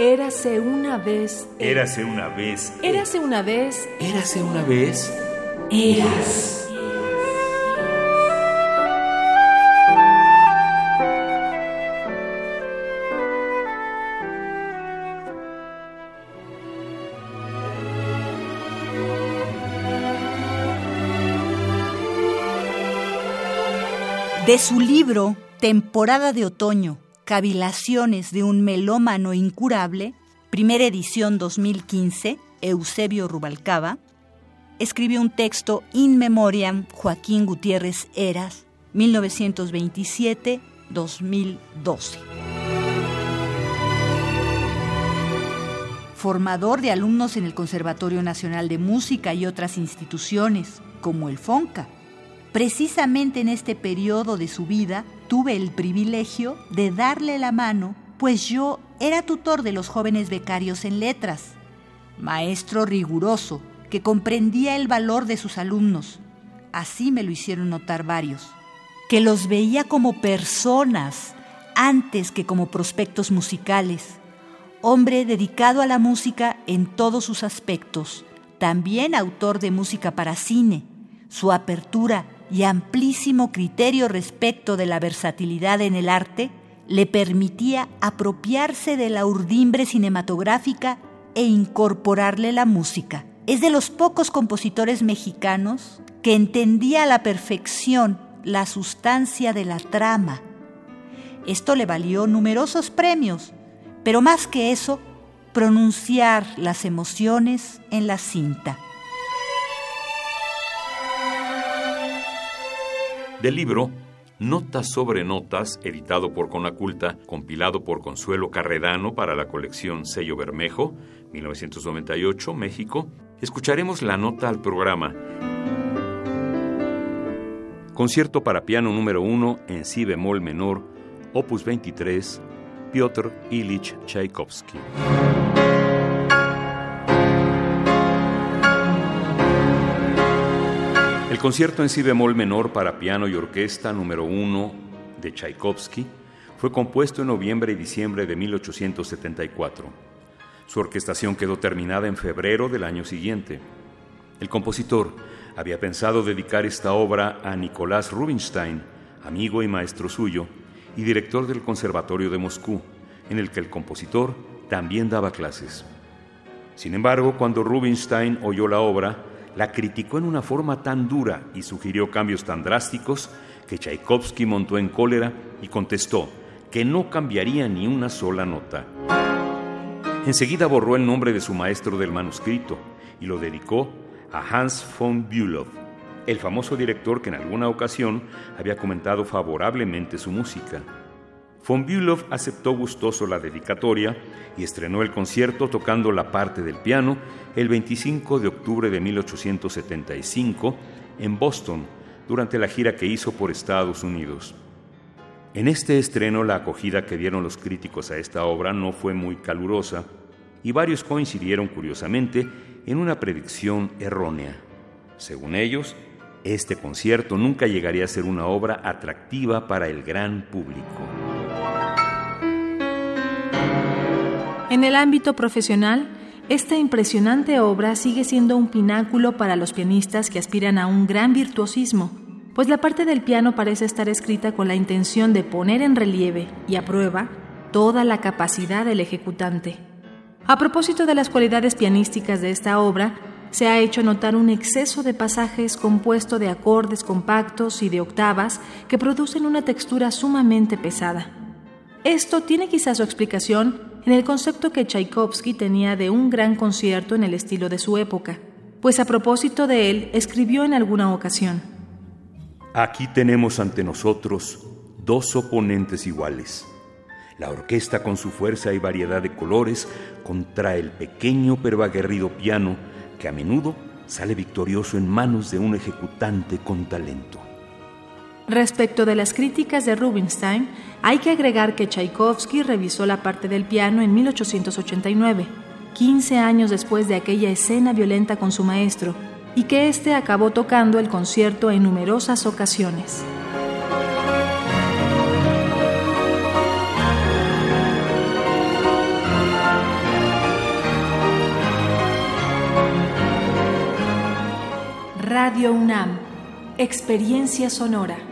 Érase una vez. Érase una vez. Érase una vez. Érase una vez. Eras. De su libro Temporada de Otoño, Cavilaciones de un melómano incurable, primera edición 2015, Eusebio Rubalcaba, escribió un texto In Memoriam Joaquín Gutiérrez Eras, 1927-2012. Formador de alumnos en el Conservatorio Nacional de Música y otras instituciones, como el FONCA. Precisamente en este periodo de su vida tuve el privilegio de darle la mano, pues yo era tutor de los jóvenes becarios en letras, maestro riguroso que comprendía el valor de sus alumnos. Así me lo hicieron notar varios, que los veía como personas antes que como prospectos musicales. Hombre dedicado a la música en todos sus aspectos, también autor de música para cine. Su apertura y amplísimo criterio respecto de la versatilidad en el arte le permitía apropiarse de la urdimbre cinematográfica e incorporarle la música. Es de los pocos compositores mexicanos que entendía a la perfección la sustancia de la trama. Esto le valió numerosos premios, pero más que eso, pronunciar las emociones en la cinta. Del libro Notas sobre Notas, editado por Conaculta, compilado por Consuelo Carredano para la colección Sello Bermejo, 1998, México, escucharemos la nota al programa. Concierto para piano número 1 en si bemol menor, opus 23, Piotr Ilich Tchaikovsky. El concierto en si bemol menor para piano y orquesta número 1 de Tchaikovsky fue compuesto en noviembre y diciembre de 1874. Su orquestación quedó terminada en febrero del año siguiente. El compositor había pensado dedicar esta obra a Nicolás Rubinstein, amigo y maestro suyo, y director del Conservatorio de Moscú, en el que el compositor también daba clases. Sin embargo, cuando Rubinstein oyó la obra, la criticó en una forma tan dura y sugirió cambios tan drásticos que Tchaikovsky montó en cólera y contestó que no cambiaría ni una sola nota. Enseguida borró el nombre de su maestro del manuscrito y lo dedicó a Hans von Bülow, el famoso director que en alguna ocasión había comentado favorablemente su música. Von Bülow aceptó gustoso la dedicatoria y estrenó el concierto tocando la parte del piano el 25 de octubre de 1875 en Boston durante la gira que hizo por Estados Unidos. En este estreno la acogida que dieron los críticos a esta obra no fue muy calurosa y varios coincidieron curiosamente en una predicción errónea. Según ellos, este concierto nunca llegaría a ser una obra atractiva para el gran público. En el ámbito profesional, esta impresionante obra sigue siendo un pináculo para los pianistas que aspiran a un gran virtuosismo, pues la parte del piano parece estar escrita con la intención de poner en relieve y a prueba toda la capacidad del ejecutante. A propósito de las cualidades pianísticas de esta obra, se ha hecho notar un exceso de pasajes compuesto de acordes compactos y de octavas que producen una textura sumamente pesada. Esto tiene quizás su explicación en el concepto que Tchaikovsky tenía de un gran concierto en el estilo de su época, pues a propósito de él escribió en alguna ocasión. Aquí tenemos ante nosotros dos oponentes iguales. La orquesta con su fuerza y variedad de colores contra el pequeño pero aguerrido piano que a menudo sale victorioso en manos de un ejecutante con talento. Respecto de las críticas de Rubinstein, hay que agregar que Tchaikovsky revisó la parte del piano en 1889, 15 años después de aquella escena violenta con su maestro, y que éste acabó tocando el concierto en numerosas ocasiones. Radio UNAM, Experiencia Sonora.